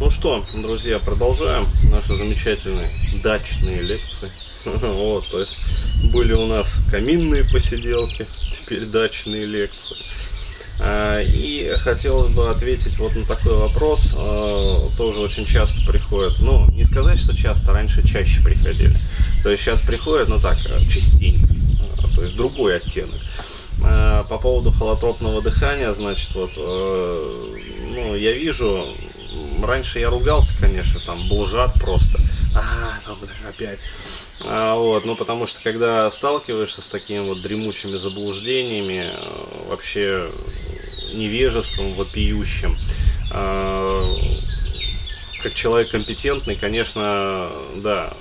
Ну что, друзья, продолжаем наши замечательные дачные лекции. Вот, то есть были у нас каминные посиделки, теперь дачные лекции. А, и хотелось бы ответить вот на такой вопрос, а, тоже очень часто приходит, ну, не сказать, что часто, раньше чаще приходили. То есть сейчас приходят, ну так, частенько, а, то есть другой оттенок. По поводу холотропного дыхания, значит, вот, ну, я вижу, раньше я ругался, конечно, там, был жад просто. А, там, опять. А, вот, ну, потому что, когда сталкиваешься с такими вот дремучими заблуждениями, э, вообще невежеством вопиющим, э, как человек компетентный, конечно, да,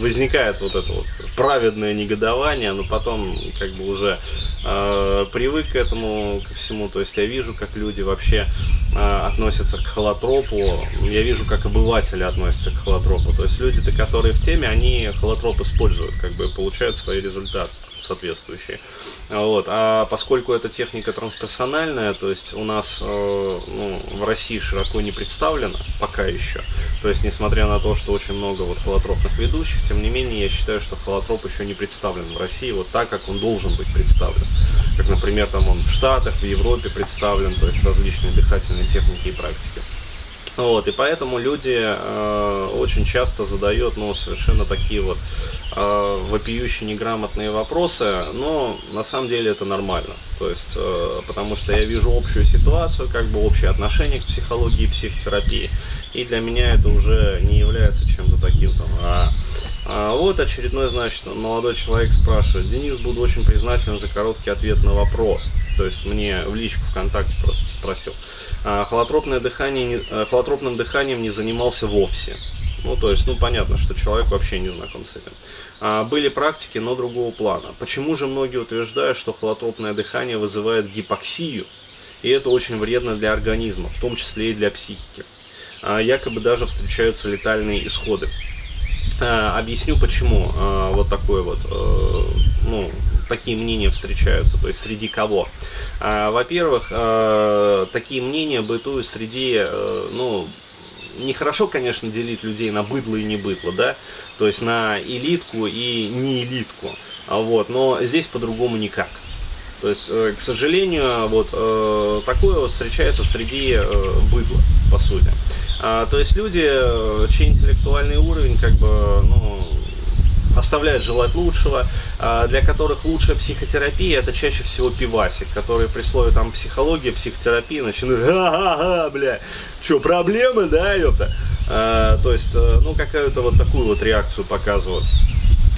возникает вот это вот праведное негодование, но потом как бы уже э, привык к этому, ко всему. То есть я вижу, как люди вообще э, относятся к холотропу, я вижу, как обыватели относятся к холотропу. То есть люди-то, которые в теме, они холотроп используют, как бы получают свои результаты соответствующие. Вот. А поскольку эта техника трансперсональная, то есть у нас э, ну, в России широко не представлена пока еще, то есть несмотря на то, что очень много вот холотропных ведущих, тем не менее я считаю, что холотроп еще не представлен в России вот так, как он должен быть представлен. Как, например, там он в Штатах, в Европе представлен, то есть различные дыхательные техники и практики. Вот, и поэтому люди э, очень часто задают ну, совершенно такие вот э, вопиющие неграмотные вопросы, но на самом деле это нормально. То есть, э, потому что я вижу общую ситуацию, как бы общее отношение к психологии и психотерапии. И для меня это уже не является чем-то таким там. А, а вот очередной, значит, молодой человек спрашивает, Денис, буду очень признателен за короткий ответ на вопрос. То есть мне в личку ВКонтакте просто спросил. А, холотропное дыхание, э, холотропным дыханием не занимался вовсе. Ну, то есть, ну, понятно, что человек вообще не знаком с этим. А, были практики, но другого плана. Почему же многие утверждают, что холотропное дыхание вызывает гипоксию, и это очень вредно для организма, в том числе и для психики. А, якобы даже встречаются летальные исходы. А, объясню почему а, вот такое вот, а, ну, такие мнения встречаются, то есть среди кого. Во-первых, такие мнения бытуют среди, ну, нехорошо, конечно, делить людей на быдло и не быдло, да, то есть на элитку и не элитку, вот, но здесь по-другому никак. То есть, э, к сожалению, вот э, такое вот встречается среди э, быдла, по сути. А, то есть люди, чей интеллектуальный уровень, как бы, ну, оставляет желать лучшего, а, для которых лучшая психотерапия это чаще всего пивасик, который при слове там психология, психотерапия начинает ага, бля, что, проблемы, да, это? А, то есть, э, ну, какую-то вот такую вот реакцию показывают.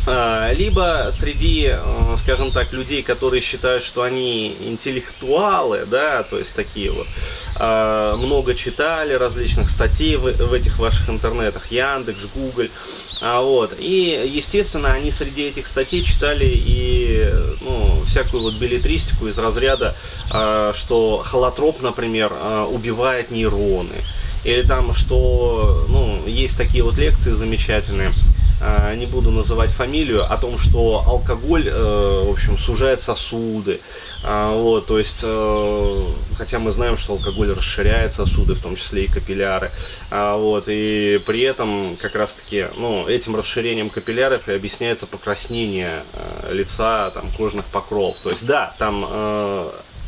А, либо среди, э, скажем так, людей, которые считают, что они интеллектуалы, да, то есть такие вот, а, много читали различных статей в, этих ваших интернетах, Яндекс, Google, а вот, и, естественно, они среди этих статей читали и, ну, всякую вот билетристику из разряда, что холотроп, например, убивает нейроны, или там, что, ну, есть такие вот лекции замечательные, не буду называть фамилию, о том, что алкоголь, э, в общем, сужает сосуды. А, вот, то есть, э, хотя мы знаем, что алкоголь расширяет сосуды, в том числе и капилляры. А, вот, и при этом, как раз-таки, ну, этим расширением капилляров и объясняется покраснение э, лица, там, кожных покров. То есть, да, там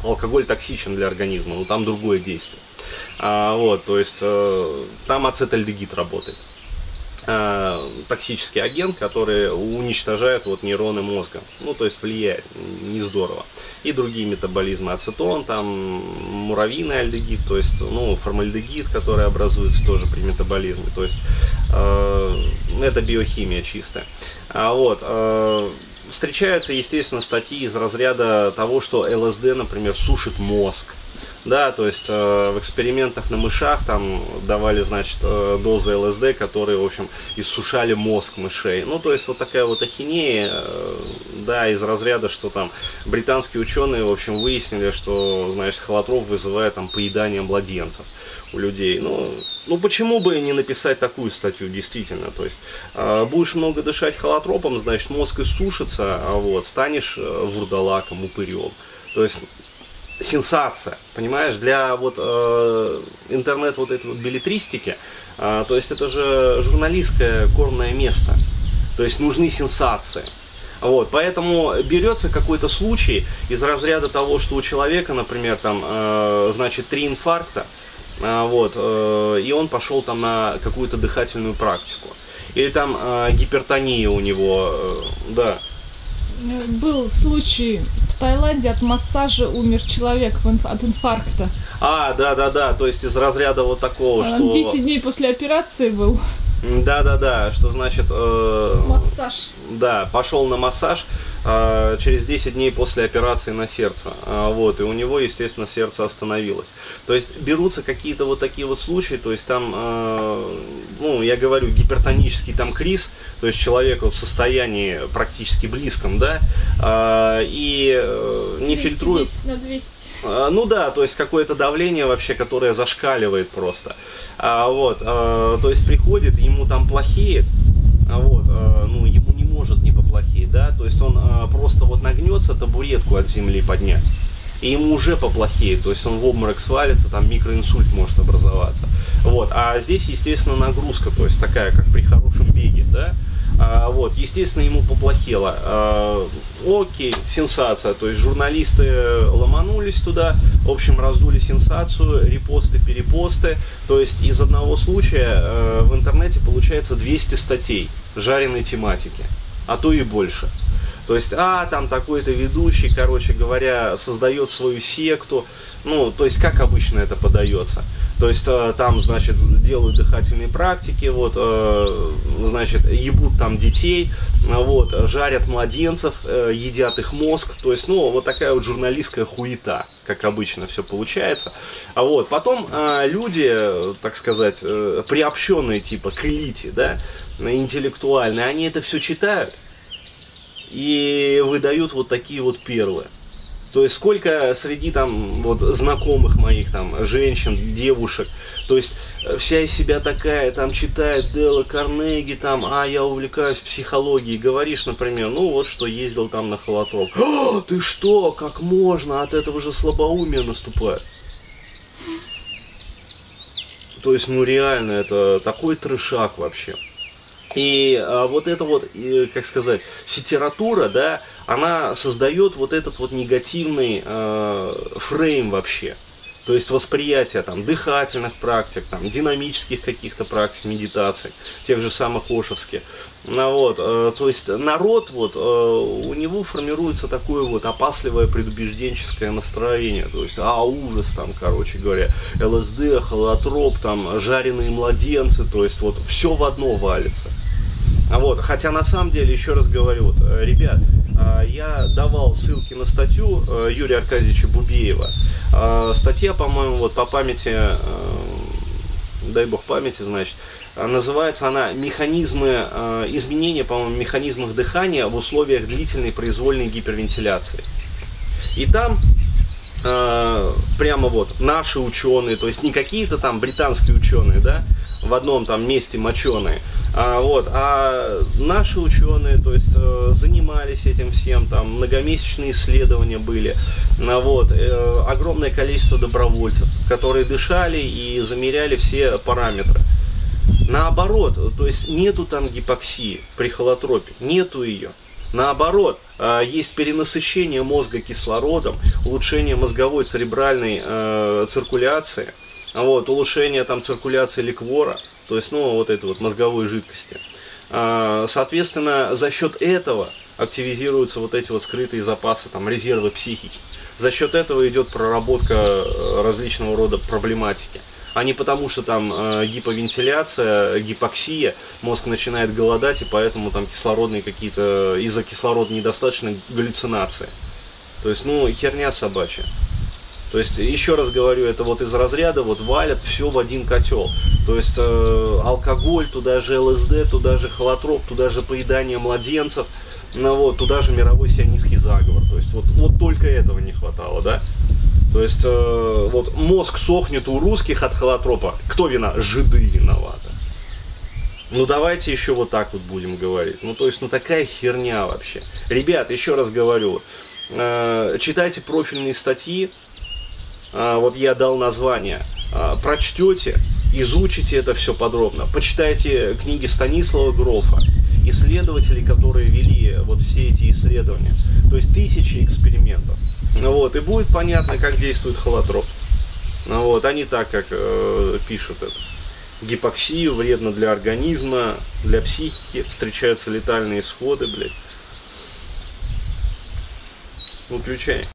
алкоголь токсичен для организма, но там другое действие. вот, то есть, там ацетальдегид работает. Э, токсический агент, который уничтожает вот нейроны мозга. Ну, то есть влияет не здорово. И другие метаболизмы, ацетон, там муравьиный альдегид, то есть, ну, формальдегид, который образуется тоже при метаболизме. То есть, э, это биохимия чистая. А вот, э, встречаются, естественно, статьи из разряда того, что ЛСД, например, сушит мозг. Да, то есть э, в экспериментах на мышах там давали, значит, э, дозы ЛСД, которые, в общем, иссушали мозг мышей. Ну, то есть вот такая вот ахинея, э, да, из разряда, что там британские ученые, в общем, выяснили, что, значит, холотроп вызывает там поедание младенцев у людей. Ну, ну почему бы не написать такую статью, действительно. То есть э, будешь много дышать холотропом, значит мозг иссушится, а вот станешь э, вурдалаком, упырем. То есть сенсация, понимаешь, для вот э, интернет вот этой вот билетристики, э, то есть это же журналистское кормное место, то есть нужны сенсации. Вот, поэтому берется какой-то случай из разряда того, что у человека, например, там, э, значит, три инфаркта, э, вот, э, и он пошел там на какую-то дыхательную практику. Или там э, гипертония у него, э, да. Был случай в Таиланде от массажа умер человек от инфаркта. А, да, да, да, то есть из разряда вот такого, а, что... 10 дней после операции был. Да, да, да, что значит... Э, массаж. Да, пошел на массаж через 10 дней после операции на сердце. Э, вот, и у него, естественно, сердце остановилось. То есть берутся какие-то вот такие вот случаи, то есть там, э, ну, я говорю, гипертонический там криз, то есть человеку в состоянии практически близком, да, и э, не фильтрует... на 200. А, ну да, то есть какое-то давление вообще, которое зашкаливает просто. А, вот, а, то есть приходит, ему там плохие, а, вот, а, ну ему поплохеть, да, то есть он а, просто вот нагнется табуретку от земли поднять. И ему уже поплохеет, то есть он в обморок свалится, там микроинсульт может образоваться. Вот, а здесь, естественно, нагрузка, то есть такая, как при хорошем беге, да, а, вот, естественно, ему поплохело. А, окей, сенсация. То есть журналисты ломанулись туда, в общем, раздули сенсацию, репосты, перепосты. То есть из одного случая э, в интернете получается 200 статей жареной тематики, а то и больше. То есть, а, там такой-то ведущий, короче говоря, создает свою секту. Ну, то есть, как обычно это подается. То есть, э, там, значит, делают дыхательные практики, вот, э, значит, ебут там детей, вот, жарят младенцев, э, едят их мозг. То есть, ну, вот такая вот журналистская хуета, как обычно все получается. А вот, потом люди, так сказать, приобщенные типа к элите, да, интеллектуальные, они это все читают и выдают вот такие вот перлы. То есть сколько среди там вот знакомых моих там женщин, девушек, то есть вся из себя такая, там читает Делла Карнеги, там, а я увлекаюсь психологией, говоришь, например, ну вот что ездил там на холотроп. «А, ты что, как можно, от этого же слабоумие наступает. То есть, ну реально, это такой трешак вообще. И а, вот эта вот, и, как сказать, сетература, да, она создает вот этот вот негативный э, фрейм вообще. То есть восприятие там дыхательных практик, там динамических каких-то практик, медитаций, тех же самых ошевских. Ну, вот, э, то есть народ, вот, э, у него формируется такое вот опасливое предубежденческое настроение. То есть, а, ужас там, короче говоря, ЛСД, холотроп, там, жареные младенцы, то есть вот все в одно валится. А вот, хотя на самом деле, еще раз говорю, вот, э, ребят, я давал ссылки на статью э, Юрия Аркадьевича Бубеева. Статья, по-моему, вот по памяти, дай бог памяти, значит, называется она «Механизмы изменения, по-моему, механизмах дыхания в условиях длительной произвольной гипервентиляции». И там прямо вот наши ученые, то есть не какие-то там британские ученые, да, в одном там месте моченые, а, вот, а наши ученые, то есть, э, занимались этим всем, там, многомесячные исследования были, а, вот, э, огромное количество добровольцев, которые дышали и замеряли все параметры. Наоборот, то есть нету там гипоксии при холотропе, нету ее. Наоборот, э, есть перенасыщение мозга кислородом, улучшение мозговой церебральной э, циркуляции – вот, улучшение там циркуляции ликвора, то есть, ну, вот этой вот мозговой жидкости. А, соответственно, за счет этого активизируются вот эти вот скрытые запасы, там, резервы психики. За счет этого идет проработка э, различного рода проблематики. А не потому, что там э, гиповентиляция, гипоксия, мозг начинает голодать, и поэтому там кислородные какие-то, из-за кислорода недостаточно галлюцинации. То есть, ну, херня собачья. То есть, еще раз говорю, это вот из разряда вот валят все в один котел. То есть, э, алкоголь, туда же ЛСД, туда же холотроп, туда же поедание младенцев, ну вот, туда же мировой сионистский заговор. То есть, вот, вот только этого не хватало, да? То есть, э, вот мозг сохнет у русских от холотропа. Кто вина? Жиды виноваты. Ну давайте еще вот так вот будем говорить. Ну то есть, ну такая херня вообще. Ребят, еще раз говорю, э, читайте профильные статьи, а, вот я дал название, а, прочтете, изучите это все подробно, почитайте книги Станислава Грофа, исследователей, которые вели вот все эти исследования, то есть тысячи экспериментов. Ну вот, и будет понятно, как действует холотроп. Ну вот, а не так, как э, пишут это. Гипоксию вредно для организма, для психики, встречаются летальные исходы, блядь. Выключай.